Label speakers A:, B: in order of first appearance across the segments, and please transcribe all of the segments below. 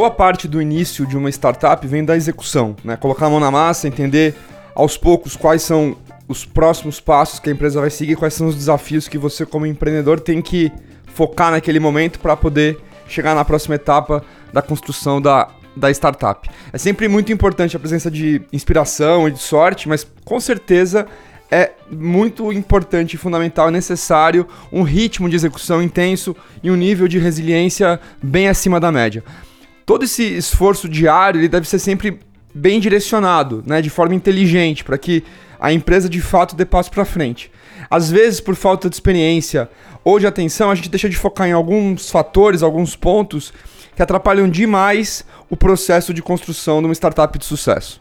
A: boa parte do início de uma startup vem da execução, né? Colocar a mão na massa, entender aos poucos quais são os próximos passos que a empresa vai seguir, quais são os desafios que você como empreendedor tem que focar naquele momento para poder chegar na próxima etapa da construção da, da startup. É sempre muito importante a presença de inspiração e de sorte, mas com certeza é muito importante, fundamental e necessário um ritmo de execução intenso e um nível de resiliência bem acima da média. Todo esse esforço diário ele deve ser sempre bem direcionado, né, de forma inteligente, para que a empresa de fato dê passo para frente. Às vezes, por falta de experiência ou de atenção, a gente deixa de focar em alguns fatores, alguns pontos que atrapalham demais o processo de construção de uma startup de sucesso.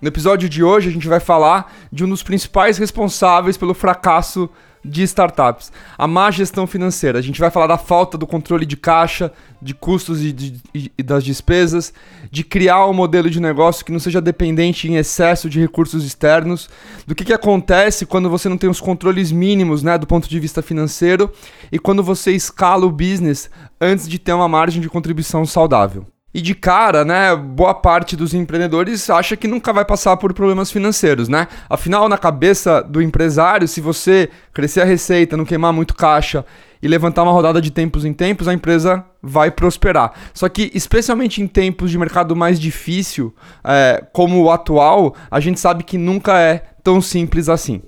A: No episódio de hoje, a gente vai falar de um dos principais responsáveis pelo fracasso de startups, a má gestão financeira. A gente vai falar da falta do controle de caixa, de custos e, de, e, das despesas, de criar um modelo de negócio que não seja dependente em excesso de recursos externos, do que, que acontece quando você não tem os controles mínimos né, do ponto de vista financeiro e quando você escala o business antes de ter uma margem de contribuição saudável. E de cara, né, boa parte dos empreendedores acha que nunca vai passar por problemas financeiros, né? Afinal, na cabeça do empresário, se você crescer a receita, não queimar muito caixa e levantar uma rodada de tempos em tempos, a empresa vai prosperar. Só que, especialmente em tempos de mercado mais difícil, é, como o atual, a gente sabe que nunca é tão simples assim.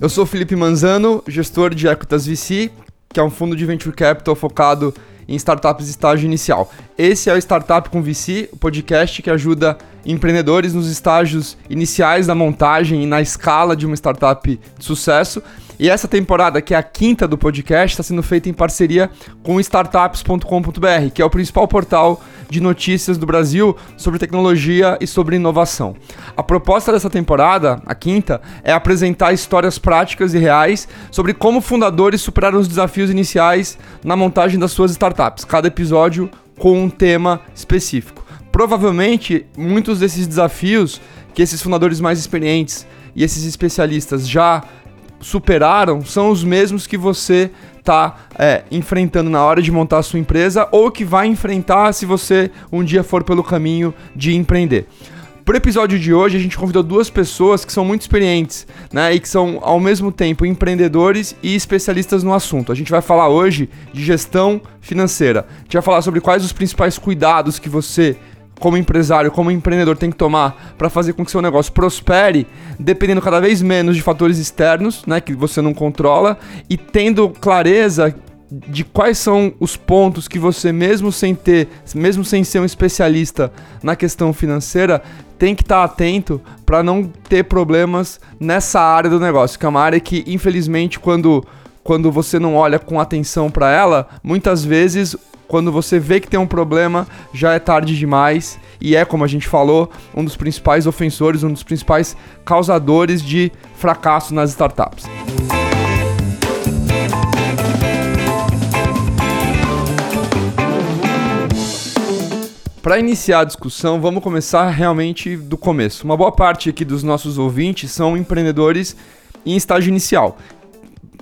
A: Eu sou Felipe Manzano, gestor de Equitas VC, que é um fundo de venture capital focado em startups de estágio inicial. Esse é o Startup com VC, o podcast que ajuda empreendedores nos estágios iniciais da montagem e na escala de uma startup de sucesso e essa temporada, que é a quinta do podcast, está sendo feita em parceria com startups.com.br, que é o principal portal de notícias do Brasil sobre tecnologia e sobre inovação. A proposta dessa temporada, a quinta, é apresentar histórias práticas e reais sobre como fundadores superaram os desafios iniciais na montagem das suas startups. Cada episódio com um tema específico. Provavelmente, muitos desses desafios que esses fundadores mais experientes e esses especialistas já superaram são os mesmos que você está é, enfrentando na hora de montar a sua empresa ou que vai enfrentar se você um dia for pelo caminho de empreender. Para o episódio de hoje, a gente convidou duas pessoas que são muito experientes, né? E que são, ao mesmo tempo, empreendedores e especialistas no assunto. A gente vai falar hoje de gestão financeira. A gente vai falar sobre quais os principais cuidados que você como empresário, como empreendedor tem que tomar para fazer com que seu negócio prospere, dependendo cada vez menos de fatores externos, né, que você não controla, e tendo clareza de quais são os pontos que você mesmo sem ter, mesmo sem ser um especialista na questão financeira, tem que estar tá atento para não ter problemas nessa área do negócio, que é uma área que infelizmente quando quando você não olha com atenção para ela, muitas vezes quando você vê que tem um problema, já é tarde demais e é, como a gente falou, um dos principais ofensores, um dos principais causadores de fracasso nas startups. Para iniciar a discussão, vamos começar realmente do começo. Uma boa parte aqui dos nossos ouvintes são empreendedores em estágio inicial.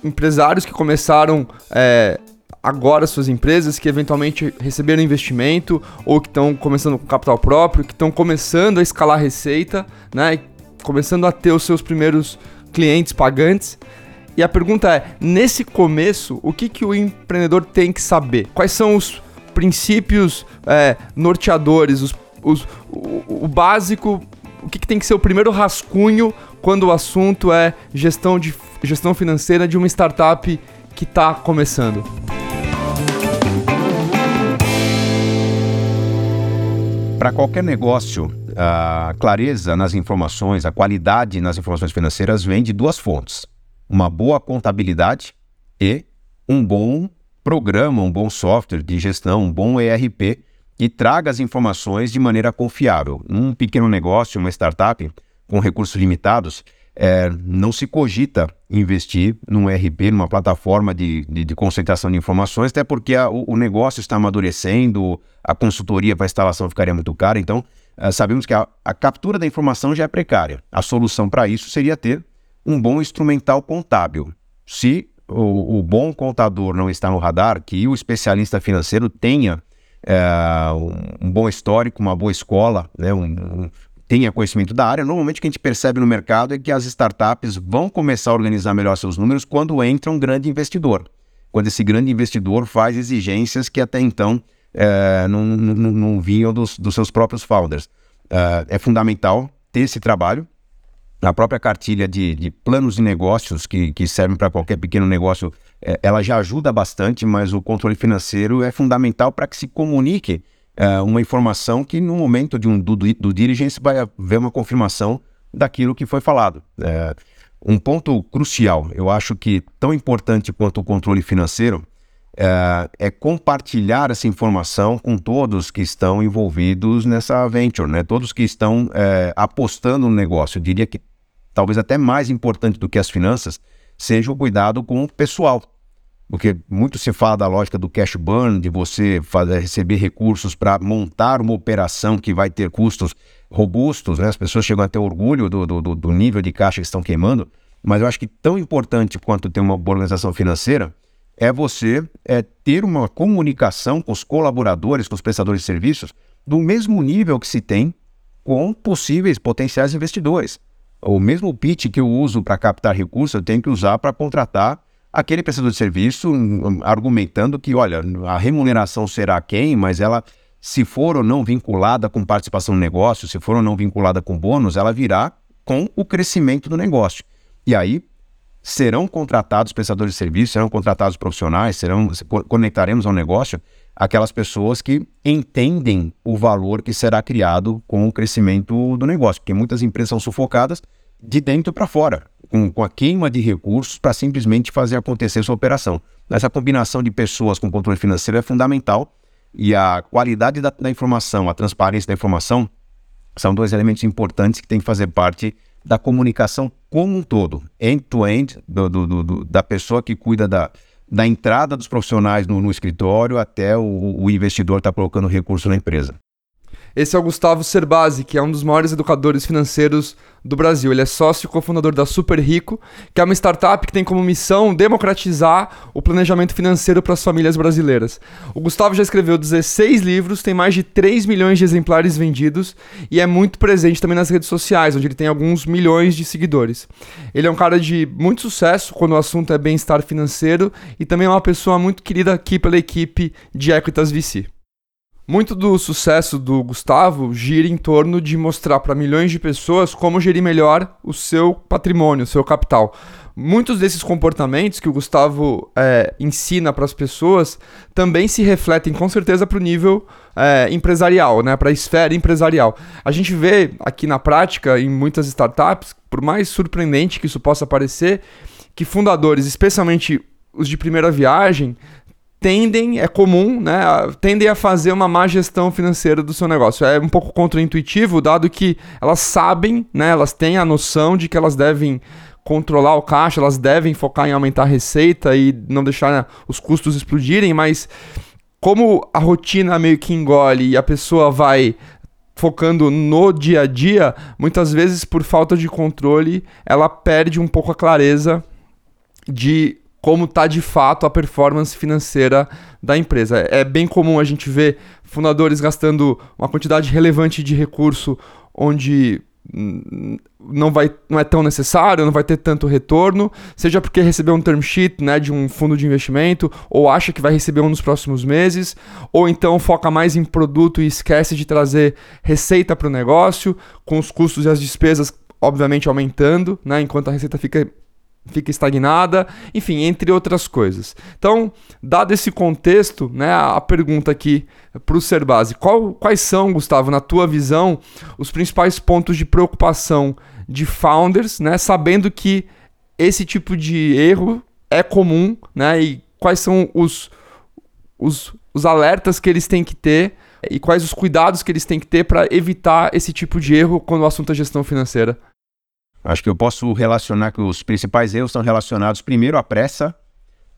A: Empresários que começaram é, agora suas empresas que eventualmente receberam investimento ou que estão começando com capital próprio, que estão começando a escalar receita, né? Começando a ter os seus primeiros clientes pagantes. E a pergunta é: nesse começo, o que, que o empreendedor tem que saber? Quais são os princípios é, norteadores, os, os, o, o, básico, o que, que tem que ser o primeiro rascunho quando o assunto é gestão, de, gestão financeira de uma startup que está começando?
B: Para qualquer negócio, a clareza nas informações, a qualidade nas informações financeiras vem de duas fontes: uma boa contabilidade e um bom programa, um bom software de gestão, um bom ERP que traga as informações de maneira confiável. Um pequeno negócio, uma startup com recursos limitados, é, não se cogita investir num ERP, numa plataforma de, de, de concentração de informações, até porque a, o, o, negócio está amadurecendo, a consultoria para instalação ficaria muito cara. Então, é, sabemos que a, a captura da informação já é precária. A solução para isso seria ter um bom instrumental contábil. se o, o, bom contador não está no radar, que o especialista financeiro tenha é, um, um, bom histórico, uma boa escola, né, um, tenha conhecimento da área, normalmente o que a gente percebe no mercado é que as startups vão começar a organizar melhor seus números quando entra um grande investidor. Quando esse grande investidor faz exigências que até então é, não, não, não, vinham dos, dos, seus próprios founders. É, é fundamental ter esse trabalho, a própria cartilha de, de planos de negócios que, que servem para qualquer pequeno negócio, é, ela já ajuda bastante, mas o controle financeiro é fundamental para que se comunique é, uma informação que no momento de um do, do diligence vai haver uma confirmação daquilo que foi falado. É, um ponto crucial, eu acho que tão importante quanto o controle financeiro, é, é, compartilhar essa informação com todos que estão envolvidos nessa venture, né? todos que estão apostando no negócio. Eu diria que talvez até mais importante do que as finanças seja o cuidado com o pessoal. Porque muito se fala da lógica do cash burn, de você fazer, receber recursos para montar uma operação que vai ter custos robustos, né? as pessoas chegam a ter orgulho do, do, do nível de caixa que estão queimando, mas eu acho que tão importante quanto ter uma boa organização financeira é você é, ter uma comunicação com os colaboradores, com os prestadores de serviços, do mesmo nível que se tem com possíveis potenciais investidores. O mesmo pitch que eu uso para captar recursos, eu tenho que usar para contratar aquele prestador de serviço, argumentando que, olha, a remuneração será quem, mas ela, se for ou não vinculada com participação no negócio, se for ou não vinculada com bônus, ela virá com o crescimento do negócio. E aí, serão contratados prestadores de serviço, serão contratados profissionais, serão conectaremos ao negócio aquelas pessoas que entendem o valor que será criado com o crescimento do negócio, porque muitas empresas são sufocadas de dentro para fora, com, com, a queima de recursos para simplesmente fazer acontecer sua operação. Essa combinação de pessoas com controle financeiro é fundamental e a qualidade da, da informação, a transparência da informação são dois elementos importantes que têm que fazer parte da comunicação como um todo, end-to-end, -end, do, do, do, da pessoa que cuida da, da entrada dos profissionais no, no escritório até o, o investidor estar tá colocando recurso na empresa.
A: Esse é o Gustavo Cerbasi, que é um dos maiores educadores financeiros do Brasil. Ele é sócio e cofundador da Super Rico, que é uma startup que tem como missão democratizar o planejamento financeiro para as famílias brasileiras. O Gustavo já escreveu 16 livros, tem mais de 3 milhões de exemplares vendidos e é muito presente também nas redes sociais, onde ele tem alguns milhões de seguidores. Ele é um cara de muito sucesso quando o assunto é bem-estar financeiro e também é uma pessoa muito querida aqui pela equipe de Equitas VC. Muito do sucesso do Gustavo gira em torno de mostrar para milhões de pessoas como gerir melhor o seu patrimônio, o seu capital. Muitos desses comportamentos que o Gustavo é, ensina para as pessoas também se refletem com certeza para o nível é, empresarial, né, para a esfera empresarial. A gente vê aqui na prática, em muitas startups, por mais surpreendente que isso possa parecer, que fundadores, especialmente os de primeira viagem, tendem, é comum, né, tendem a fazer uma má gestão financeira do seu negócio. É um pouco contraintuitivo, dado que elas sabem, né, elas têm a noção de que elas devem controlar o caixa, elas devem focar em aumentar a receita e não deixar né, os custos explodirem, mas como a rotina meio que engole e a pessoa vai focando no dia a dia, muitas vezes por falta de controle, ela perde um pouco a clareza de como está de fato a performance financeira da empresa. É bem comum a gente ver fundadores gastando uma quantidade relevante de recurso onde não, vai, não é tão necessário, não vai ter tanto retorno, seja porque recebeu um term sheet né, de um fundo de investimento, ou acha que vai receber um nos próximos meses, ou então foca mais em produto e esquece de trazer receita para o negócio, com os custos e as despesas obviamente aumentando, né, enquanto a receita fica fica estagnada, enfim, entre outras coisas. Então, dado esse contexto, né, a pergunta aqui para o Serbase, qual, quais são, Gustavo, na tua visão, os principais pontos de preocupação de founders, né, sabendo que esse tipo de erro é comum, né, e quais são os, os, os alertas que eles têm que ter e quais os cuidados que eles têm que ter para evitar esse tipo de erro quando o assunto é gestão financeira?
B: Acho que eu posso relacionar que os principais erros estão relacionados primeiro à pressa,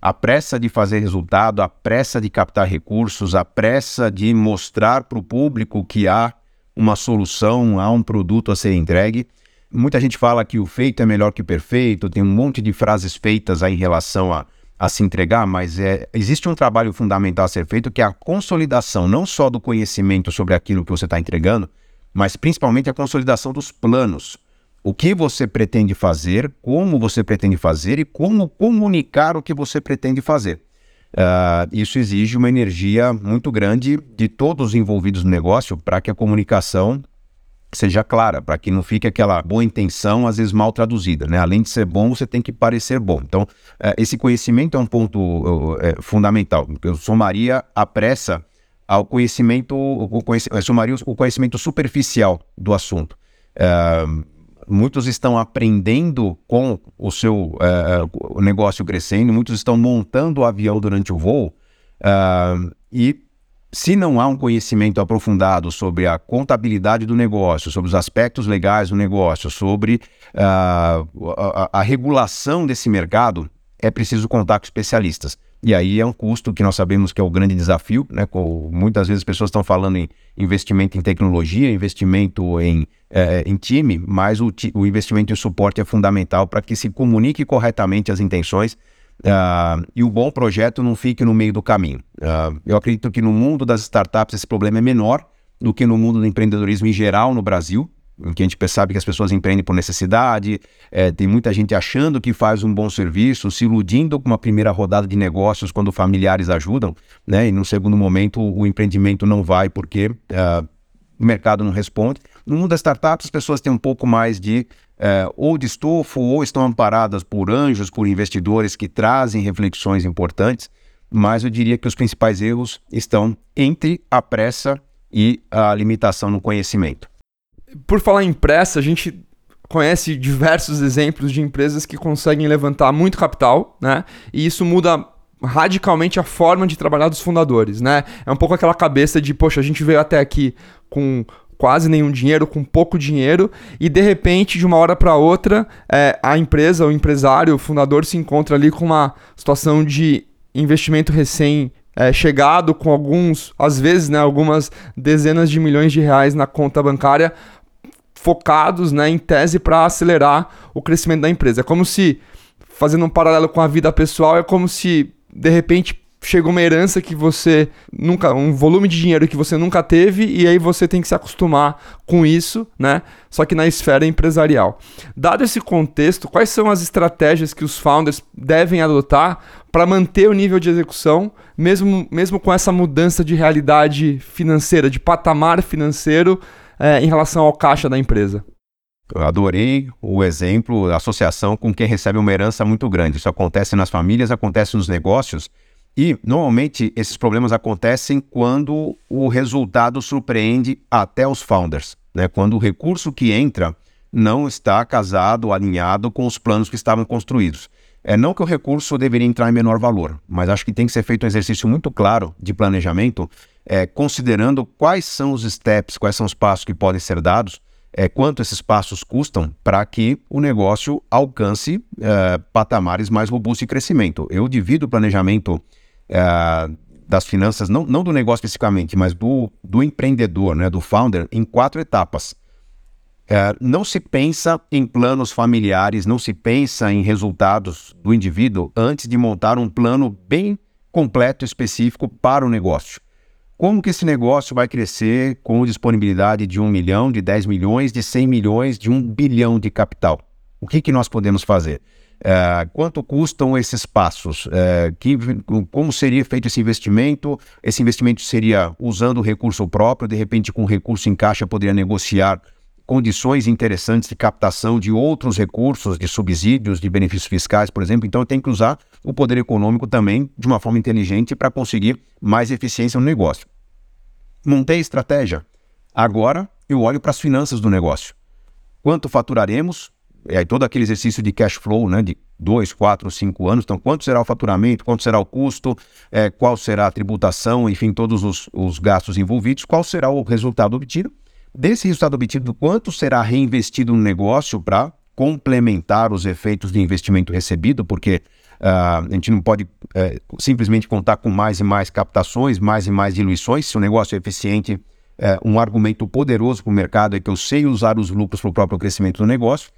B: a pressa de fazer resultado, a pressa de captar recursos, a pressa de mostrar para o público que há uma solução, há um produto a ser entregue. muita gente fala que o feito é melhor que o perfeito, tem um monte de frases feitas aí em relação a, a se entregar, mas é, existe um trabalho fundamental a ser feito que é a consolidação não só do conhecimento sobre aquilo que você está entregando, mas principalmente a consolidação dos planos. O que você pretende fazer, como você pretende fazer e como comunicar o que você pretende fazer. Uh, isso exige uma energia muito grande de todos os envolvidos no negócio para que a comunicação seja clara, para que não fique aquela boa intenção, às vezes mal traduzida. Né? Além de ser bom, você tem que parecer bom. Então, uh, esse conhecimento é um ponto uh, fundamental. Eu somaria a pressa ao conhecimento, o, conhecimento, somaria o conhecimento superficial do assunto. Uh, muitos estão aprendendo com o seu uh, o negócio crescendo, muitos estão montando o avião durante o voo, uh, e se não há um conhecimento aprofundado sobre a contabilidade do negócio, sobre os aspectos legais do negócio, sobre uh, a, a regulação desse mercado, é preciso contar com especialistas. E aí é um custo que nós sabemos que é o grande desafio, né? muitas vezes as pessoas estão falando em investimento em tecnologia, investimento em, é, em time, mas o, o, investimento em suporte é fundamental para que se comunique corretamente as intenções uh, e o bom projeto não fique no meio do caminho. Uh, eu acredito que no mundo das startups esse problema é menor do que no mundo do empreendedorismo em geral no Brasil em que a gente percebe que as pessoas empreendem por necessidade, é, tem muita gente achando que faz um bom serviço, se iludindo com uma primeira rodada de negócios quando familiares ajudam, né? E no segundo momento o empreendimento não vai porque uh, o mercado não responde. No mundo das startups, as pessoas têm um pouco mais de uh, ou de estofo ou estão amparadas por anjos, por investidores que trazem reflexões importantes, mas eu diria que os principais erros estão entre a pressa e a limitação no conhecimento.
A: Por falar em pressa, a gente conhece diversos exemplos de empresas que conseguem levantar muito capital, né? E isso muda radicalmente a forma de trabalhar dos fundadores, né? É um pouco aquela cabeça de, poxa, a gente veio até aqui com quase nenhum dinheiro, com pouco dinheiro, e de repente, de uma hora para outra, é, a empresa, o empresário, o fundador se encontra ali com uma situação de investimento recém é, chegado, com alguns, às vezes, né, algumas dezenas de milhões de reais na conta bancária focados, né, em tese para acelerar o crescimento da empresa. É como se, fazendo um paralelo com a vida pessoal, é como se de repente chega uma herança que você nunca, um volume de dinheiro que você nunca teve e aí você tem que se acostumar com isso, né? Só que na esfera empresarial. Dado esse contexto, quais são as estratégias que os founders devem adotar para manter o nível de execução, mesmo, mesmo com essa mudança de realidade financeira, de patamar financeiro é, em relação ao caixa da empresa?
B: Eu adorei o exemplo, a associação com quem recebe uma herança muito grande. Isso acontece nas famílias, acontece nos negócios. E, normalmente, esses problemas acontecem quando o resultado surpreende até os founders. Né? Quando o recurso que entra não está casado, alinhado com os planos que estavam construídos. É não que o recurso deveria entrar em menor valor, mas acho que tem que ser feito um exercício muito claro de planejamento é, considerando quais são os steps, quais são os passos que podem ser dados, é, quanto esses passos custam para que o negócio alcance é, patamares mais robustos de crescimento. Eu divido o planejamento é, das finanças, não, não do negócio especificamente, mas do, do empreendedor, né, do founder, em quatro etapas. É, não se pensa em planos familiares, não se pensa em resultados do indivíduo antes de montar um plano bem completo, específico para o negócio. Como que esse negócio vai crescer com disponibilidade de 1 milhão, de 10 milhões, de 100 milhões, de 1 bilhão de capital? O que, que nós podemos fazer? É, quanto custam esses passos? É, que, como seria feito esse investimento? Esse investimento seria usando recurso próprio, de repente com recurso em caixa poderia negociar condições interessantes de captação de outros recursos, de subsídios, de benefícios fiscais, por exemplo. Então, tem que usar o poder econômico também de uma forma inteligente para conseguir mais eficiência no negócio. Montei estratégia. Agora eu olho para as finanças do negócio. Quanto faturaremos? É todo aquele exercício de cash flow, né, de 2, 4, 5 anos. Então, quanto será o faturamento, quanto será o custo, é, qual será a tributação, enfim, todos os, os gastos envolvidos, qual será o resultado obtido Desse resultado obtido, quanto será reinvestido no negócio para complementar os efeitos de investimento recebido, porque uh, a gente não pode uh, simplesmente contar com mais e mais captações, mais e mais diluições. Se o negócio é eficiente, é, um argumento poderoso para o mercado é que eu sei usar os lucros para o próprio crescimento do negócio.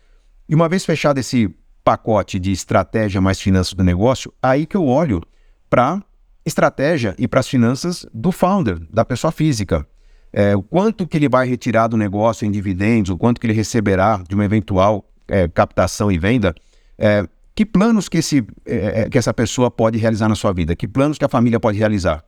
B: E uma vez fechado esse pacote de estratégia mais finanças do negócio, aí que eu olho para estratégia e para as finanças do founder, da pessoa física. É, o quanto que ele vai retirar do negócio em dividendos, o quanto que ele receberá de uma eventual é, captação e venda, é, que planos que, esse, é, é, que essa pessoa pode realizar na sua vida, que planos que a família pode realizar.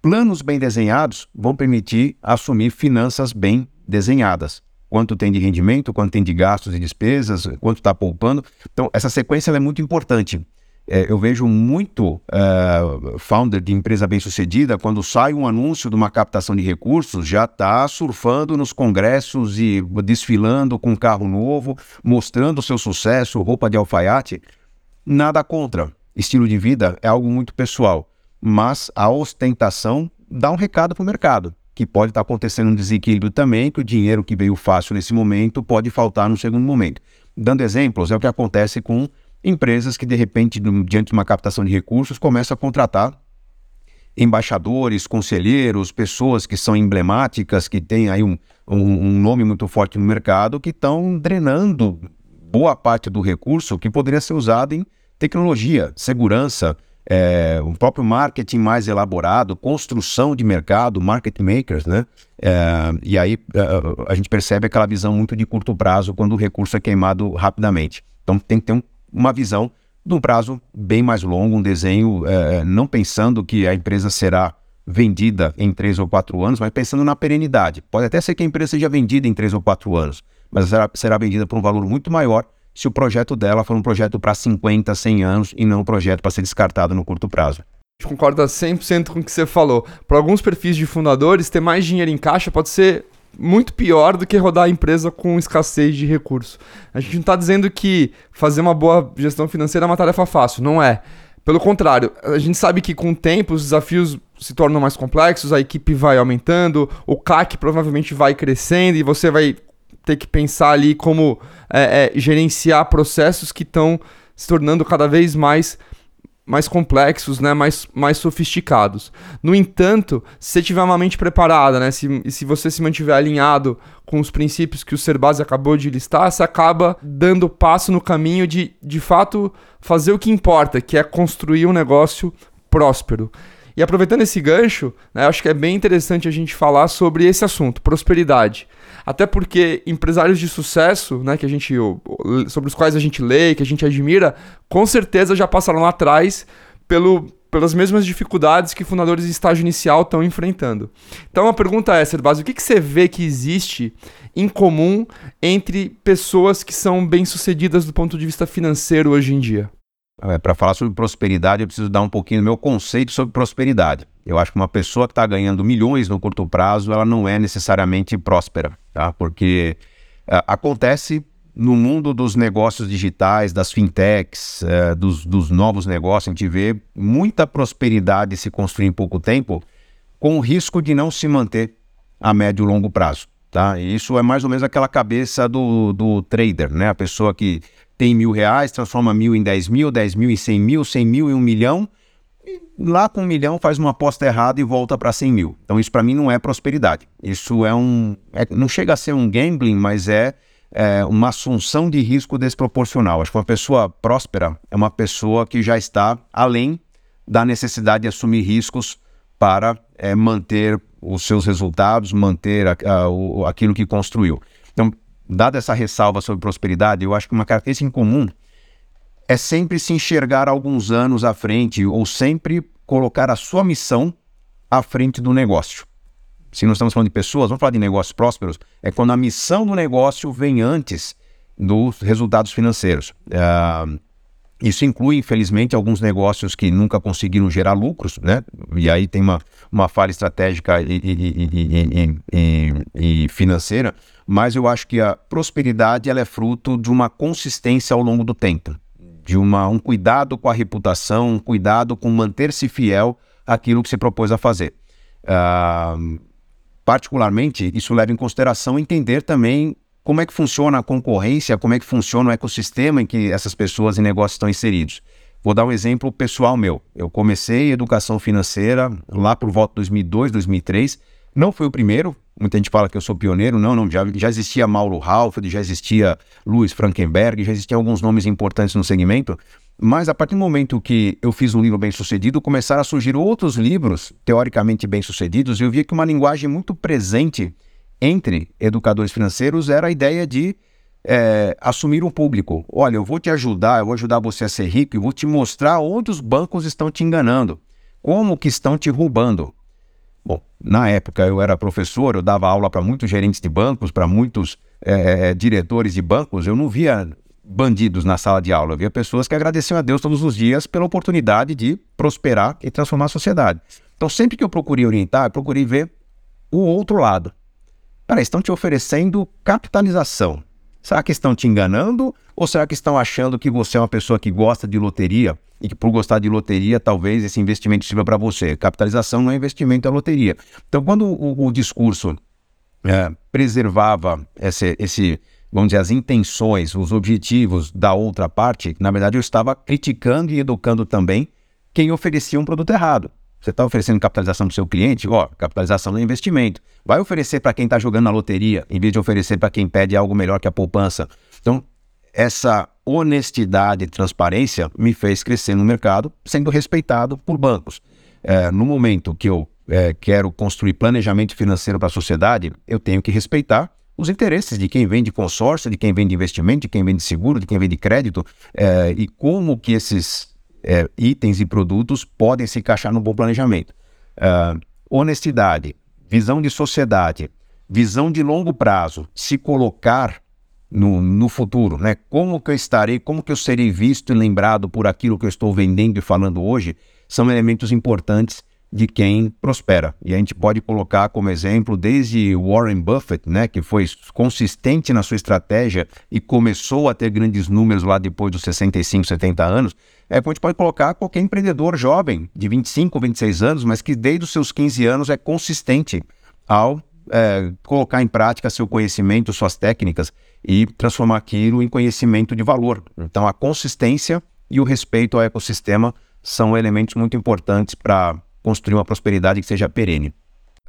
B: Planos bem desenhados vão permitir assumir finanças bem desenhadas. Quanto tem de rendimento, quanto tem de gastos e despesas, quanto está poupando. Então, essa sequência é muito importante. É, eu vejo muito uh, founder de empresa bem-sucedida, quando sai um anúncio de uma captação de recursos, já está surfando nos congressos e desfilando com um carro novo, mostrando seu sucesso, roupa de alfaiate. Nada contra. Estilo de vida é algo muito pessoal, mas a ostentação dá um recado para o mercado, que pode estar tá acontecendo um desequilíbrio também, que o dinheiro que veio fácil nesse momento pode faltar no segundo momento. Dando exemplos, é o que acontece com empresas que, de repente, diante de uma captação de recursos, começam a contratar embaixadores, conselheiros, pessoas que são emblemáticas, que têm aí um, um, um nome muito forte no mercado, que estão drenando boa parte do recurso que poderia ser usado em tecnologia, segurança, é, o próprio marketing mais elaborado, construção de mercado, market makers, né? É, e aí é, a gente percebe aquela visão muito de curto prazo quando o recurso é queimado rapidamente. Então tem que ter um uma visão de um prazo bem mais longo, um desenho, é, não pensando que a empresa será vendida em três ou quatro anos, mas pensando na perenidade. Pode até ser que a empresa seja vendida em três ou quatro anos, mas será, será vendida por um valor muito maior se o projeto dela for um projeto para 50, 100 anos e não um projeto para ser descartado no curto prazo.
A: Concorda 100% com o que você falou. Para alguns perfis de fundadores, ter mais dinheiro em caixa pode ser muito pior do que rodar a empresa com escassez de recursos. A gente não está dizendo que fazer uma boa gestão financeira é uma tarefa fácil, não é. Pelo contrário, a gente sabe que com o tempo os desafios se tornam mais complexos, a equipe vai aumentando, o CAC provavelmente vai crescendo e você vai ter que pensar ali como é, é, gerenciar processos que estão se tornando cada vez mais mais complexos, né, mais, mais sofisticados. No entanto, se você tiver uma mente preparada, né, se, se você se mantiver alinhado com os princípios que o Serbaz acabou de listar, você acaba dando passo no caminho de, de fato, fazer o que importa, que é construir um negócio próspero. E aproveitando esse gancho, né, acho que é bem interessante a gente falar sobre esse assunto, prosperidade. Até porque empresários de sucesso, né, que a gente sobre os quais a gente lê, que a gente admira, com certeza já passaram lá atrás pelo, pelas mesmas dificuldades que fundadores em estágio inicial estão enfrentando. Então a pergunta é, Serbaz, o que, que você vê que existe em comum entre pessoas que são bem-sucedidas do ponto de vista financeiro hoje em dia?
B: É, Para falar sobre prosperidade, eu preciso dar um pouquinho do meu conceito sobre prosperidade. Eu acho que uma pessoa que está ganhando milhões no curto prazo, ela não é necessariamente próspera, tá? Porque é, acontece no mundo dos negócios digitais, das fintechs, é, dos, dos, novos negócios, a gente vê muita prosperidade se construir em pouco tempo, com o risco de não se manter a médio e longo prazo. Tá? E isso é mais ou menos aquela cabeça do, do trader, né? A pessoa que tem mil reais, transforma mil em dez mil, dez mil em cem mil, cem mil em um milhão, e lá com um milhão faz uma aposta errada e volta para cem mil. Então isso para mim não é prosperidade. Isso é um, é, não chega a ser um gambling, mas é, é uma assunção de risco desproporcional. Acho que uma pessoa próspera é uma pessoa que já está além da necessidade de assumir riscos para é, manter os seus resultados, manter a, a, o, aquilo que construiu. Dada essa ressalva sobre prosperidade, eu acho que uma característica em comum é sempre se enxergar alguns anos à frente ou sempre colocar a sua missão à frente do negócio. Se nós estamos falando de pessoas, vamos falar de negócios prósperos, é quando a missão do negócio vem antes dos resultados financeiros. Uh, isso inclui, infelizmente, alguns negócios que nunca conseguiram gerar lucros, né? E aí tem uma, uma falha estratégica e, e, e, e, financeira, mas eu acho que a prosperidade ela é fruto de uma consistência ao longo do tempo, de uma, um cuidado com a reputação, um cuidado com manter-se fiel àquilo que se propôs a fazer. Uh, particularmente, isso leva em consideração entender também como é que funciona a concorrência, como é que funciona o ecossistema em que essas pessoas e negócios estão inseridos. Vou dar um exemplo pessoal meu. Eu comecei educação financeira lá por volta de 2002, 2003. Não fui o primeiro, Muita gente fala que eu sou pioneiro. Não, não. Já, já existia Mauro Halford, já existia Louis Frankenberg, já existiam alguns nomes importantes no segmento. Mas a partir do momento que eu fiz um livro bem sucedido, começaram a surgir outros livros teoricamente bem sucedidos, e eu via que uma linguagem muito presente entre educadores financeiros era a ideia de é, assumir um público. Olha, eu vou te ajudar, eu vou ajudar você a ser rico e vou te mostrar onde os bancos estão te enganando, como que estão te roubando. Bom, na época eu era professor, eu dava aula para muitos gerentes de bancos, para muitos é, é, diretores de bancos, eu não via bandidos na sala de aula, eu via pessoas que agradeciam a Deus todos os dias pela oportunidade de prosperar e transformar a sociedade. Então, sempre que eu procurei orientar, eu procurei ver o outro lado. Peraí, estão te oferecendo capitalização. Será que estão te enganando ou será que estão achando que você é uma pessoa que gosta de loteria e que por gostar de loteria talvez esse investimento sirva para você? Capitalização não é investimento, é loteria. Então, quando o, o discurso é, preservava esse, esse, vamos dizer, as intenções, os objetivos da outra parte, na verdade eu estava criticando e educando também quem oferecia um produto errado. Você está oferecendo capitalização para seu cliente? Ó, capitalização no investimento. Vai oferecer para quem está jogando na loteria, em vez de oferecer para quem pede algo melhor que a poupança. Então, essa honestidade e transparência me fez crescer no mercado, sendo respeitado por bancos. É, no momento que eu é, quero construir planejamento financeiro para a sociedade, eu tenho que respeitar os interesses de quem vende consórcio, de quem vende investimento, de quem vende seguro, de quem vende crédito, é, e como que esses é, itens e produtos podem se encaixar no bom planejamento. Uh, honestidade, visão de sociedade, visão de longo prazo, se colocar no, no futuro, né? Como que eu estarei, como que eu serei visto e lembrado por aquilo que eu estou vendendo e falando hoje, são elementos importantes de quem prospera. E a gente pode colocar como exemplo desde Warren Buffett, né, que foi consistente na sua estratégia e começou a ter grandes números lá depois dos 65, 70 anos. É, a gente pode colocar qualquer empreendedor jovem de 25, 26 anos, mas que desde os seus 15 anos é consistente ao é, colocar em prática seu conhecimento, suas técnicas e transformar aquilo em conhecimento de valor. Então, a consistência e o respeito ao ecossistema são elementos muito importantes para construir uma prosperidade que seja perene.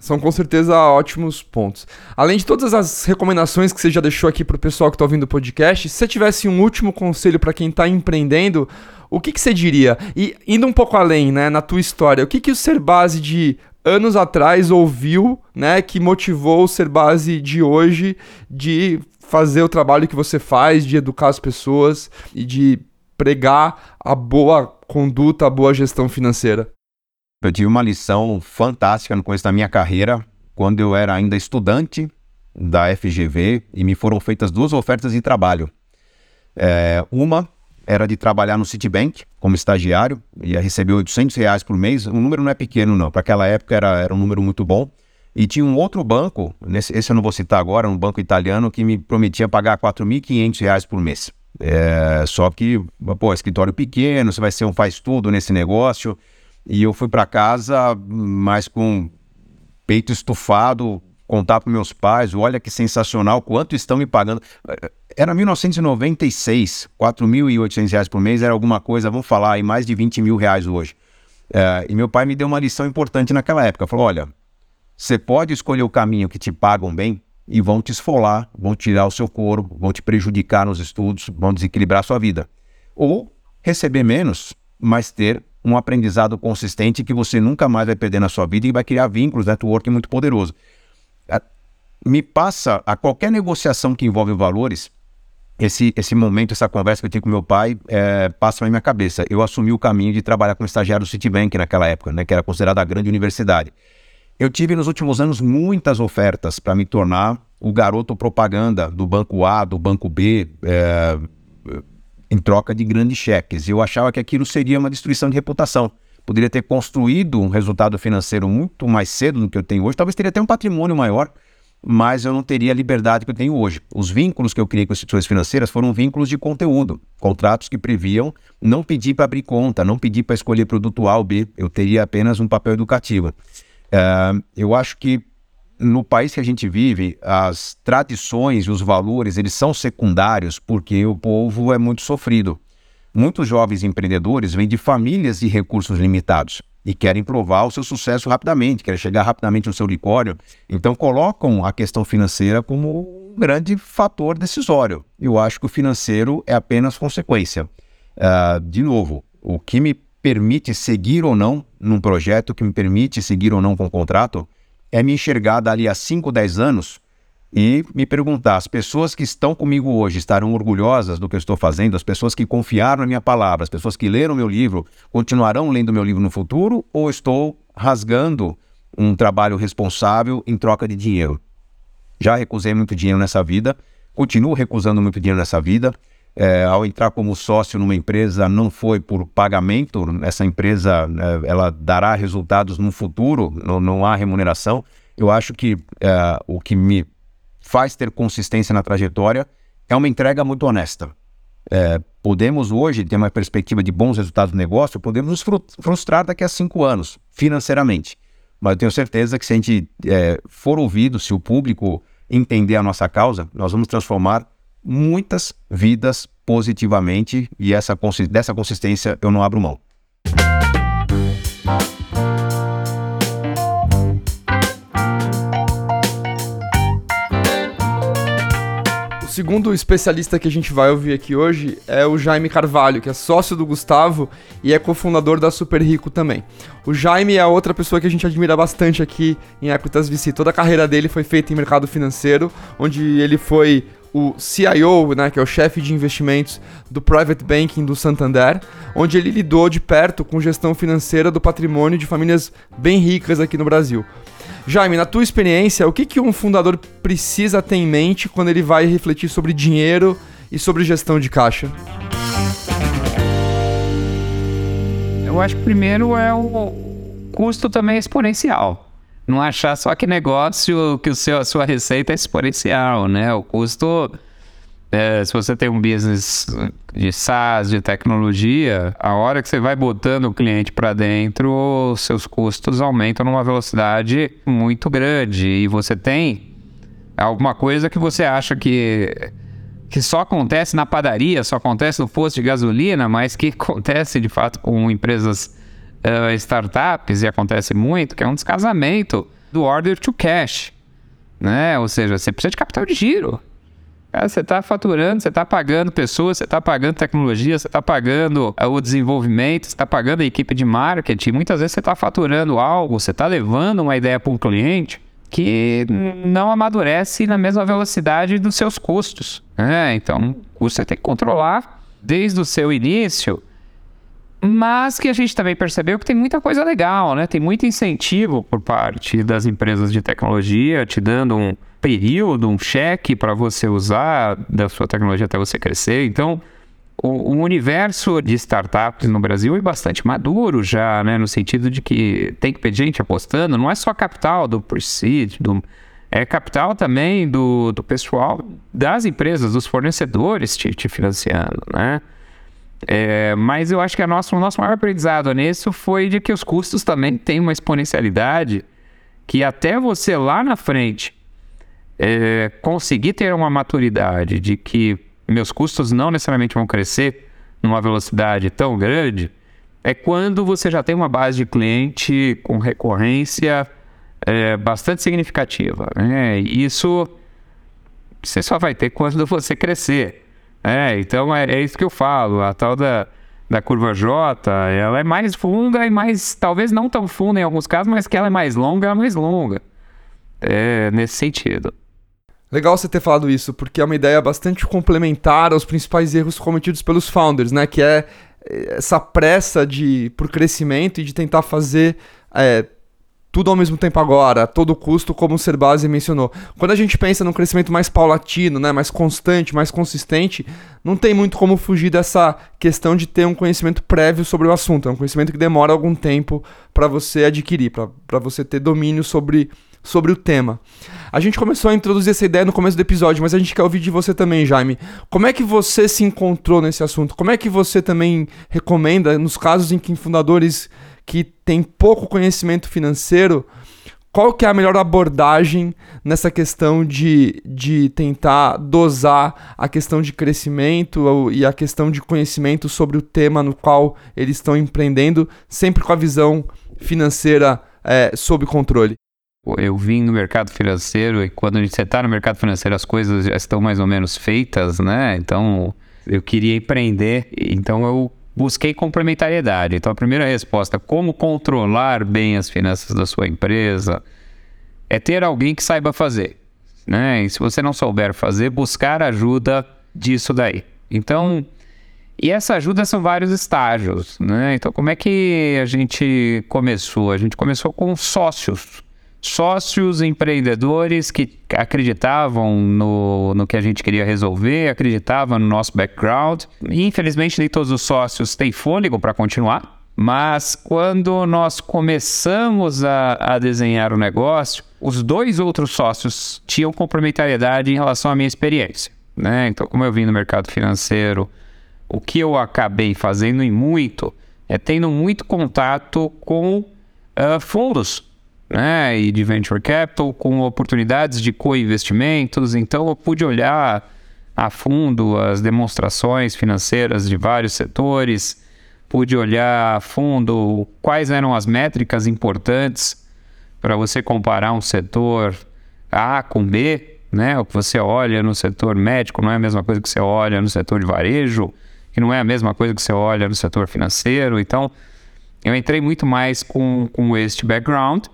A: São com certeza ótimos pontos. Além de todas as recomendações que você já deixou aqui para o pessoal que está ouvindo o podcast, se você tivesse um último conselho para quem está empreendendo, o que, que você diria? E indo um pouco além, né, na tua história, o que, que o Ser Base de anos atrás ouviu, né, que motivou o Ser Base de hoje de fazer o trabalho que você faz, de educar as pessoas e de pregar a boa conduta, a boa gestão financeira?
B: Eu tive uma lição fantástica no começo da minha carreira, quando eu era ainda estudante da FGV e me foram feitas duas ofertas de trabalho. É, uma era de trabalhar no Citibank como estagiário, ia receber 800 reais por mês. O número não é pequeno, não. Para aquela época era, era um número muito bom. E tinha um outro banco, nesse, esse eu não vou citar agora, um banco italiano, que me prometia pagar 4.500 reais por mês. É, só que, pô, escritório pequeno, você vai ser um faz-tudo nesse negócio. E eu fui para casa mais com peito estufado, contar para meus pais, olha que sensacional, quanto estão me pagando. Era 1996, 4.800 reais por mês era alguma coisa, vamos falar, aí mais de 20 mil reais hoje. É, e meu pai me deu uma lição importante naquela época, falou, olha, você pode escolher o caminho que te pagam bem e vão te esfolar, vão tirar o seu couro, vão te prejudicar nos estudos, vão desequilibrar a sua vida. Ou receber menos, mas ter um aprendizado consistente que você nunca mais vai perder na sua vida e vai criar vínculos, networking muito poderoso. Me passa a qualquer negociação que envolve valores, esse, esse momento, essa conversa que eu tive com meu pai, é, passa na minha cabeça. Eu assumi o caminho de trabalhar como estagiário do Citibank naquela época, né, que era considerada a grande universidade. Eu tive nos últimos anos muitas ofertas para me tornar o garoto propaganda do banco A, do banco B, é, em troca de grandes cheques. Eu achava que aquilo seria uma destruição de reputação. Poderia ter construído um resultado financeiro muito mais cedo do que eu tenho hoje. Talvez teria até um patrimônio maior, mas eu não teria a liberdade que eu tenho hoje. Os vínculos que eu criei com instituições financeiras foram vínculos de conteúdo, contratos que previam não pedir para abrir conta, não pedir para escolher produto A ou B. Eu teria apenas um papel educativo. Uh, eu acho que no país que a gente vive, as tradições e os valores, eles são secundários porque o povo é muito sofrido. Muitos jovens empreendedores vêm de famílias de recursos limitados. e querem provar o seu sucesso rapidamente, querem chegar rapidamente no seu unicórnio. Então colocam a questão financeira como um grande fator decisório. Eu acho que o financeiro é apenas consequência. Uh, de novo, o que me permite seguir ou não num projeto, o que me permite seguir ou não com um contrato, é me enxergar dali a 5, 10 anos e me perguntar: as pessoas que estão comigo hoje estarão orgulhosas do que eu estou fazendo? As pessoas que confiaram na minha palavra, as pessoas que leram meu livro, continuarão lendo meu livro no futuro? Ou estou rasgando um trabalho responsável em troca de dinheiro? Já recusei muito dinheiro nessa vida, continuo recusando muito dinheiro nessa vida. É, ao entrar como sócio numa empresa, não foi por pagamento, essa empresa é, ela dará resultados no futuro, não, não há remuneração. Eu acho que é, o que me faz ter consistência na trajetória é uma entrega muito honesta. É, podemos hoje ter uma perspectiva de bons resultados do negócio, podemos nos frustrar daqui a cinco anos, financeiramente. Mas eu tenho certeza que se a gente é, for ouvido, se o público entender a nossa causa, nós vamos transformar muitas vidas positivamente e essa, dessa consistência eu não abro mão.
A: segundo especialista que a gente vai ouvir aqui hoje é o Jaime Carvalho, que é sócio do Gustavo e é cofundador da Super Rico também. O Jaime é outra pessoa que a gente admira bastante aqui em Equitas VC. Toda a carreira dele foi feita em mercado financeiro, onde ele foi o CIO, né, que é o chefe de investimentos do Private Banking do Santander, onde ele lidou de perto com gestão financeira do patrimônio de famílias bem ricas aqui no Brasil. Jaime, na tua experiência, o que, que um fundador precisa ter em mente quando ele vai refletir sobre dinheiro e sobre gestão de caixa?
C: Eu acho que primeiro é o custo também exponencial. Não achar só que negócio, que o seu, a sua receita é exponencial, né? O custo é, se você tem um business de SaaS, de tecnologia, a hora que você vai botando o cliente para dentro, os seus custos aumentam numa velocidade muito grande. E você tem alguma coisa que você acha que, que só acontece na padaria, só acontece no posto de gasolina, mas que acontece de fato com empresas uh, startups e acontece muito, que é um descasamento do order to cash. Né? Ou seja, você precisa de capital de giro. Cara, você está faturando, você está pagando pessoas, você está pagando tecnologia, você está pagando eh, o desenvolvimento, você está pagando a equipe de marketing. Muitas vezes você está faturando algo, você está levando uma ideia para um cliente que não amadurece na mesma velocidade dos seus custos. É, então, você tem que controlar desde o seu início mas que a gente também percebeu que tem muita coisa legal, né? Tem muito incentivo por parte das empresas de tecnologia, te dando um período, um cheque para você usar da sua tecnologia até você crescer. Então, o, o, universo de startups no Brasil é bastante maduro já, né? No sentido de que tem que ter gente apostando, não é só capital do pre-seed, do, é capital também do, do pessoal das empresas, dos fornecedores te, te financiando, né? É, mas eu acho que a nossa, o nosso maior aprendizado nisso foi de que os custos também têm uma exponencialidade que até você lá na frente é, conseguir ter uma maturidade de que meus custos não necessariamente vão crescer numa velocidade tão grande, é quando você já tem uma base de cliente com recorrência é, bastante significativa. Né? Isso você só vai ter quando você crescer. É, então é, é isso que eu falo. A tal da, da curva J, ela é mais funda e mais, talvez não tão funda em alguns casos, mas que ela é mais longa, ela é mais longa. É nesse sentido.
A: Legal você ter falado isso, porque é uma ideia bastante complementar aos principais erros cometidos pelos founders, né? Que é essa pressa de por crescimento e de tentar fazer é, tudo ao mesmo tempo agora, a todo custo, como o Serbase mencionou. Quando a gente pensa num crescimento mais paulatino, né, mais constante, mais consistente, não tem muito como fugir dessa questão de ter um conhecimento prévio sobre o assunto. É um conhecimento que demora algum tempo para você adquirir, para você ter domínio sobre, sobre o tema. A gente começou a introduzir essa ideia no começo do episódio, mas a gente quer ouvir de você também, Jaime. Como é que você se encontrou nesse assunto? Como é que você também recomenda, nos casos em que fundadores que tem pouco conhecimento financeiro, qual que é a melhor abordagem nessa questão de, de tentar dosar a questão de crescimento e a questão de conhecimento sobre o tema no qual eles estão empreendendo, sempre com a visão financeira é, sob controle?
C: Eu vim no mercado financeiro e quando você está no mercado financeiro as coisas já estão mais ou menos feitas, né? Então eu queria empreender, então eu busquei complementariedade. Então a primeira resposta, como controlar bem as finanças da sua empresa, é ter alguém que saiba fazer, né? E se você não souber fazer, buscar ajuda disso daí. Então e essa ajuda são vários estágios, né? Então como é que a gente começou? A gente começou com sócios sócios empreendedores que acreditavam no, no que a gente queria resolver, acreditavam no nosso background. E, infelizmente, nem todos os sócios têm fôlego para continuar. Mas quando nós começamos a, a, desenhar o negócio, os dois outros sócios tinham complementariedade em relação à minha experiência. Né? Então, como eu vim no mercado financeiro, o que eu acabei fazendo em muito é tendo muito contato com uh, fundos né, e de venture capital com oportunidades de co-investimentos. Então eu pude olhar a fundo as demonstrações financeiras de vários setores, pude olhar a fundo quais eram as métricas importantes para você comparar um setor A com B, né? O que você olha no setor médico não é a mesma coisa que você olha no setor de varejo, que não é a mesma coisa que você olha no setor financeiro. Então, eu entrei muito mais com, com este background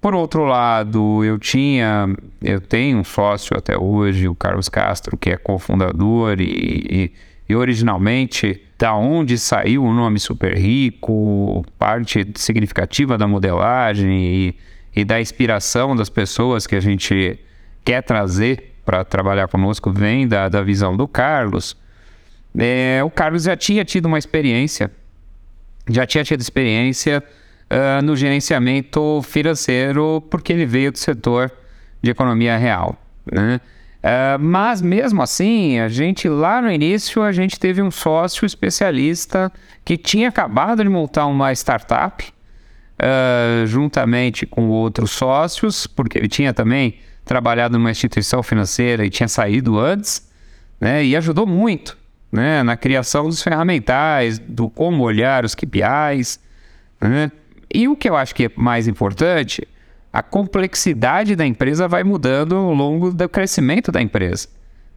C: por outro lado, eu tinha, eu tenho um sócio até hoje, o Carlos Castro, que é cofundador e, e, e originalmente da onde saiu o nome Super Rico, parte significativa da modelagem e, e da inspiração das pessoas que a gente quer trazer para trabalhar conosco vem da, da visão do Carlos. É, o Carlos já tinha tido uma experiência, já tinha tido experiência uh, no gerenciamento financeiro, porque ele veio do setor de economia real. Né? Uh, mas mesmo assim, a gente lá no início a gente teve um sócio especialista que tinha acabado de montar uma startup uh, juntamente com outros sócios, porque ele tinha também trabalhado numa instituição financeira e tinha saído antes, né? E ajudou muito, né? Na criação dos ferramentais, do como olhar os KPIs, né? E o que eu acho que é mais importante, a complexidade da empresa vai mudando ao longo do crescimento da empresa.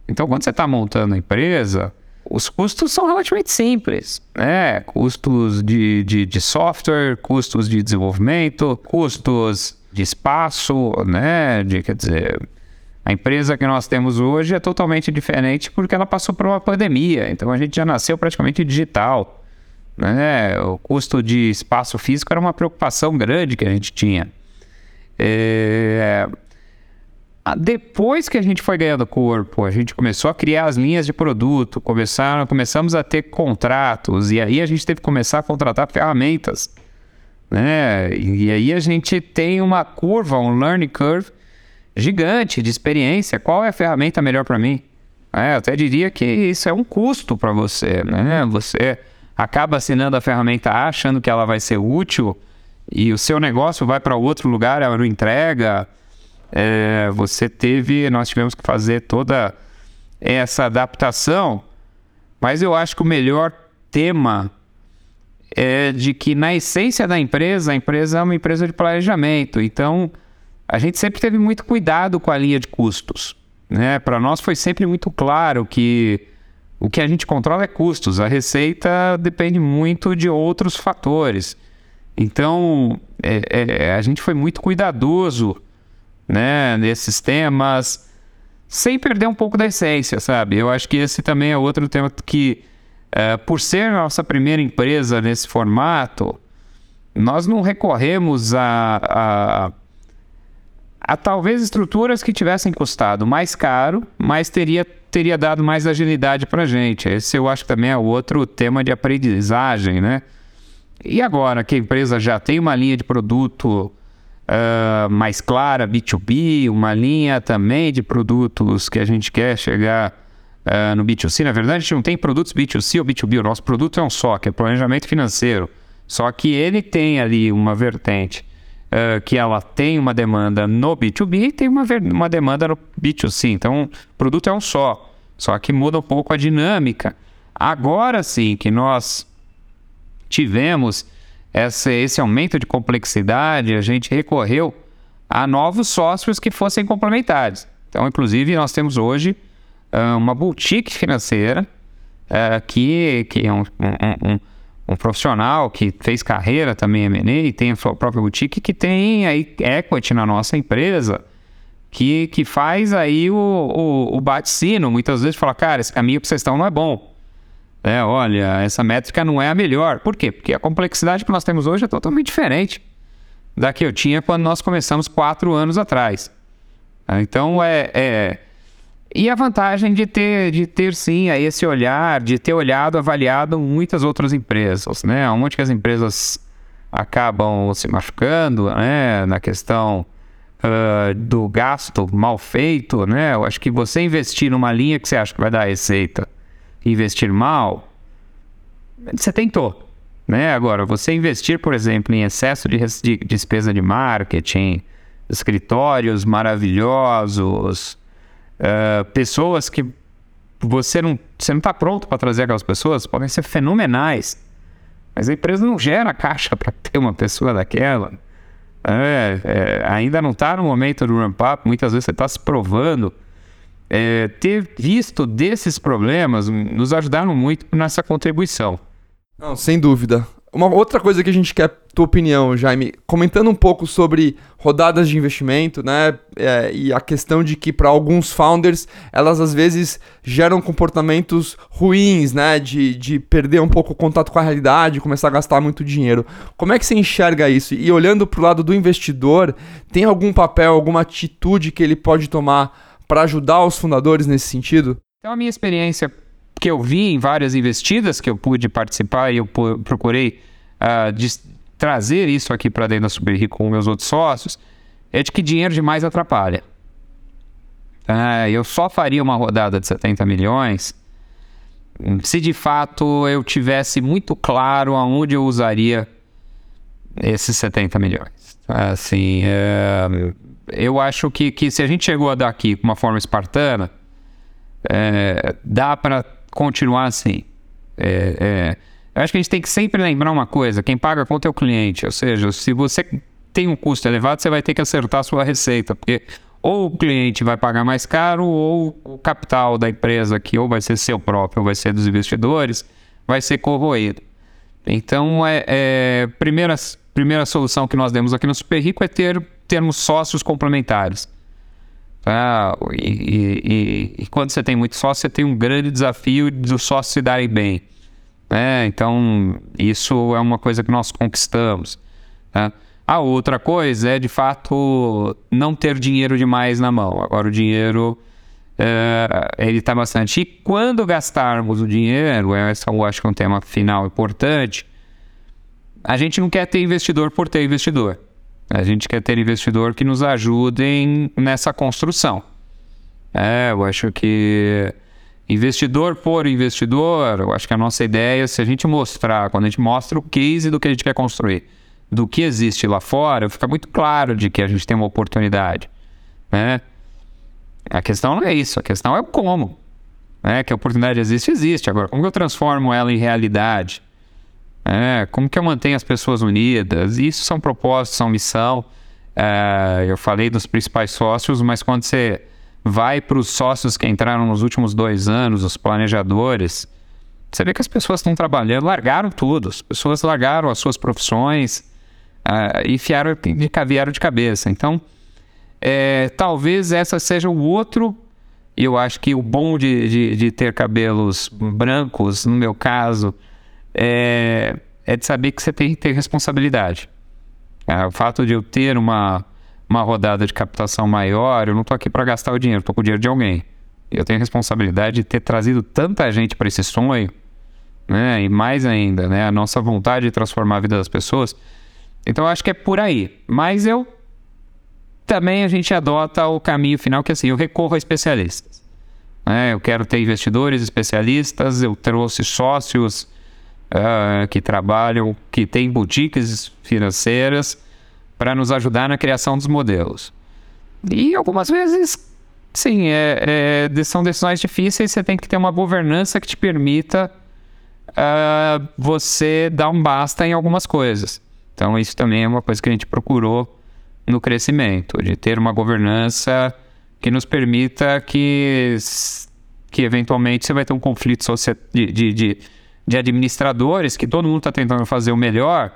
C: Então, quando você está montando a empresa, os custos são relativamente simples, né? Custos de, de, de, software, custos de desenvolvimento, custos de espaço, né? De, quer dizer, a empresa que nós temos hoje é totalmente diferente porque ela passou por uma pandemia. Então, a gente já nasceu praticamente digital. Né? O custo de espaço físico era uma preocupação grande que a gente tinha. É... Depois que a gente foi ganhando corpo, a gente começou a criar as linhas de produto, começaram, começamos a ter contratos, e aí a gente teve que começar a contratar ferramentas. Né? E aí a gente tem uma curva, um learning curve gigante de experiência. Qual é a ferramenta melhor para mim? É, eu até diria que isso é um custo para você. Né? Você acaba assinando a ferramenta achando que ela vai ser útil e o seu negócio vai para outro lugar, ela não entrega. É, você teve, nós tivemos que fazer toda essa adaptação, mas eu acho que o melhor tema é de que na essência da empresa, a empresa é uma empresa de planejamento, então a gente sempre teve muito cuidado com a linha de custos. Né? Para nós foi sempre muito claro que o que a gente controla é custos, a receita depende muito de outros fatores. Então, é, é, a gente foi muito cuidadoso né, nesses temas, sem perder um pouco da essência, sabe? Eu acho que esse também é outro tema que, é, por ser nossa primeira empresa nesse formato, nós não recorremos a, a, a talvez estruturas que tivessem custado mais caro, mas teria teria dado mais agilidade para a gente. Esse eu acho que também é outro tema de aprendizagem, né? E agora que a empresa já tem uma linha de produto uh, mais clara, B2B, uma linha também de produtos que a gente quer chegar uh, no B2C. Na verdade, a gente não tem produtos B2C ou B2B. O nosso produto é um só, que é planejamento financeiro. Só que ele tem ali uma vertente que ela tem uma demanda no B2B e tem uma, uma demanda no B2C. Então, o produto é um só, só que muda um pouco a dinâmica. Agora sim que nós tivemos essa, esse aumento de complexidade, a gente recorreu a novos sócios que fossem complementares. Então, inclusive, nós temos hoje uh, uma boutique financeira uh, que, que é um, um, um, um, profissional que fez carreira também M&A e tem a sua própria boutique que tem aí equity na nossa empresa que, que faz aí o, o, o bate-sino. Muitas vezes fala, cara, esse caminho que vocês estão não é bom. É, olha, essa métrica não é a melhor. Por quê? Porque a complexidade que nós temos hoje é totalmente diferente da que eu tinha quando nós começamos quatro anos atrás. Então é, é... e a vantagem de ter de ter sim esse olhar, de ter olhado, avaliado muitas outras empresas, né? Onde que as empresas acabam se machucando, né? Na questão uh, do gasto mal feito, né? Eu acho que você investir numa linha que você acha que vai dar receita, investir mal, você tentou. Né? Agora, você investir, por exemplo, em excesso de, de despesa de marketing, escritórios maravilhosos, uh, pessoas que você não você não está pronto para trazer aquelas pessoas, podem ser fenomenais, mas a empresa não gera caixa para ter uma pessoa daquela. É, é, ainda não está no momento do ramp-up, muitas vezes você está se provando. É, ter visto desses problemas nos ajudaram muito nessa contribuição.
A: Não, sem dúvida. Uma outra coisa que a gente quer tua opinião, Jaime, comentando um pouco sobre rodadas de investimento, né? É, e a questão de que para alguns founders elas às vezes geram comportamentos ruins, né? De, de perder um pouco o contato com a realidade, começar a gastar muito dinheiro. Como é que você enxerga isso? E olhando para o lado do investidor, tem algum papel, alguma atitude que ele pode tomar para ajudar os fundadores nesse sentido?
C: Então, a minha experiência que eu vi em várias investidas que eu pude participar e eu procurei uh, trazer isso aqui para dentro da Super com meus outros sócios, é de que dinheiro demais atrapalha. Uh, eu só faria uma rodada de 70 milhões se de fato eu tivesse muito claro aonde eu usaria esses 70 milhões. Assim, é, eu acho que, que se a gente chegou daqui com uma forma espartana, é, dá para continuar assim. É, é, eu acho que a gente tem que sempre lembrar uma coisa: quem paga a conta é o cliente. Ou seja, se você tem um custo elevado, você vai ter que acertar a sua receita, porque ou o cliente vai pagar mais caro, ou o capital da empresa, que ou vai ser seu próprio, ou vai ser dos investidores, vai ser corroído. Então, é, é primeira, primeira solução que nós demos aqui no Super Rico é ter termos sócios complementares. Tá? E, e, e, quando você tem muito sócio, você tem um grande desafio dos sócios se darem bem. Né? Então, isso é uma coisa que nós conquistamos. Tá? A outra coisa é, de fato, não ter dinheiro demais na mão. Agora, o dinheiro, é, ele está bastante. E quando gastarmos o dinheiro, esse eu acho que é um tema final importante, a gente não quer ter investidor por ter investidor. A gente quer ter investidor que nos ajudem nessa construção. É, eu acho que investidor por investidor, eu acho que a nossa ideia, se a gente mostrar, quando a gente mostra o case do que a gente quer construir, do que existe lá fora, fica muito claro de que a gente tem uma oportunidade. Né? A questão não é isso, a questão é o como. Né? Que a oportunidade existe, existe. Agora, como eu transformo ela em realidade? É, como que eu mantenho as pessoas unidas? Isso são propósitos, são missão. É, eu falei dos principais sócios, mas quando você vai para os sócios que entraram nos últimos dois anos, os planejadores, você vê que as pessoas estão trabalhando, largaram tudo. As pessoas largaram as suas profissões uh, e fiaram de, vieram de cabeça. Então, é, talvez essa seja o outro. Eu acho que o bom de, de, de ter cabelos brancos, no meu caso, é, é de saber que você tem que ter responsabilidade. É, o fato de eu ter uma, uma rodada de captação maior, eu não estou aqui para gastar o dinheiro, estou com o dinheiro de alguém. Eu tenho responsabilidade de ter trazido tanta gente para esse sonho, né? E mais ainda, né? A nossa vontade de transformar a vida das pessoas. Então eu acho que é por aí. Mas eu também a gente adota o caminho final que é assim, eu recorro a especialistas. Né? Eu quero ter investidores especialistas, eu trouxe sócios uh, que trabalham, que têm boutiques financeiras para nos ajudar na criação dos modelos. E algumas vezes, sim, é, é, são decisões difíceis, você tem que ter uma governança que te permita uh, você dá um basta em algumas coisas. Então, isso também é uma coisa que a gente procurou no crescimento, de ter uma governança que nos permita que, que eventualmente você vai ter um conflito de, de, de, de administradores, que todo mundo está tentando fazer o melhor,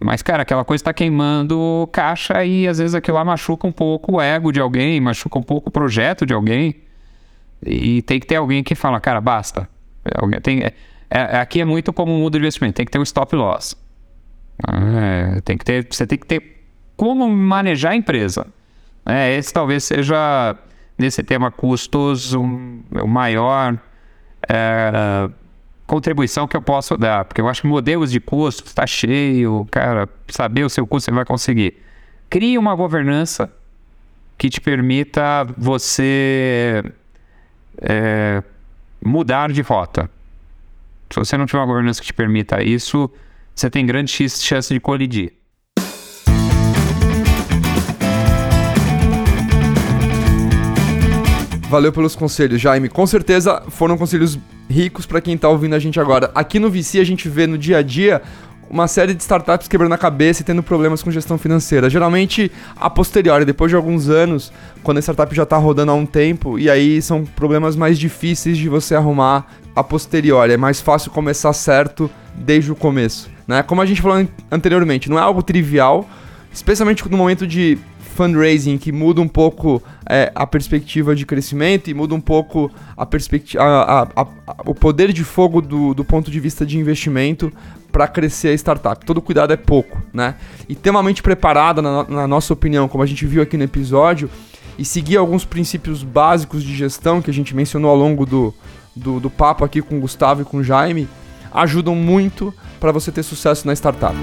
C: mas, cara, aquela coisa está queimando caixa e às vezes aquilo lá machuca um pouco o ego de alguém, machuca um pouco o projeto de alguém. E tem que ter alguém que fala, cara, basta. Tem, é, é, aqui é muito como o mundo de investimento, tem que ter um stop loss. É, tem que ter, você tem que ter como manejar a empresa. É, esse talvez seja, nesse tema custos, um, o maior é, contribuição que eu posso dar. Porque eu acho que modelos de custo está cheio, cara, saber o seu custo você vai conseguir. Crie uma governança que te permita você é, mudar de rota. Se você não tiver uma governança que te permita isso, você tem grande chance de colidir.
A: Valeu pelos conselhos, Jaime. Com certeza foram conselhos ricos para quem tá ouvindo a gente agora. Aqui no VC a gente vê no dia a dia uma série de startups quebrando a cabeça e tendo problemas com gestão financeira. Geralmente a posteriori, depois de alguns anos, quando a startup já está rodando há um tempo, e aí são problemas mais difíceis de você arrumar a posteriori. É mais fácil começar certo desde o começo. Né? Como a gente falou anteriormente, não é algo trivial, especialmente no momento de fundraising que muda um pouco é, a perspectiva de crescimento e muda um pouco a perspectiva, a, a, a, o poder de fogo do, do ponto de vista de investimento para crescer a startup. Todo cuidado é pouco, né? E ter uma mente preparada, na, na nossa opinião, como a gente viu aqui no episódio, e seguir alguns princípios básicos de gestão que a gente mencionou ao longo do, do, do papo aqui com o Gustavo e com o Jaime, ajudam muito para você ter sucesso na startup.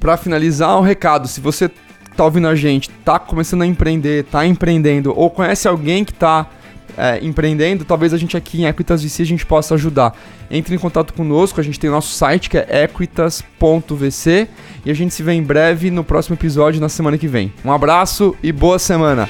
A: Para finalizar, um recado: se você tá ouvindo a gente, tá começando a empreender, tá empreendendo, ou conhece alguém que tá é, empreendendo, talvez a gente aqui em Equitas VC a gente possa ajudar. Entre em contato conosco, a gente tem o nosso site que é equitas.vc e a gente se vê em breve no próximo episódio na semana que vem. Um abraço e boa semana!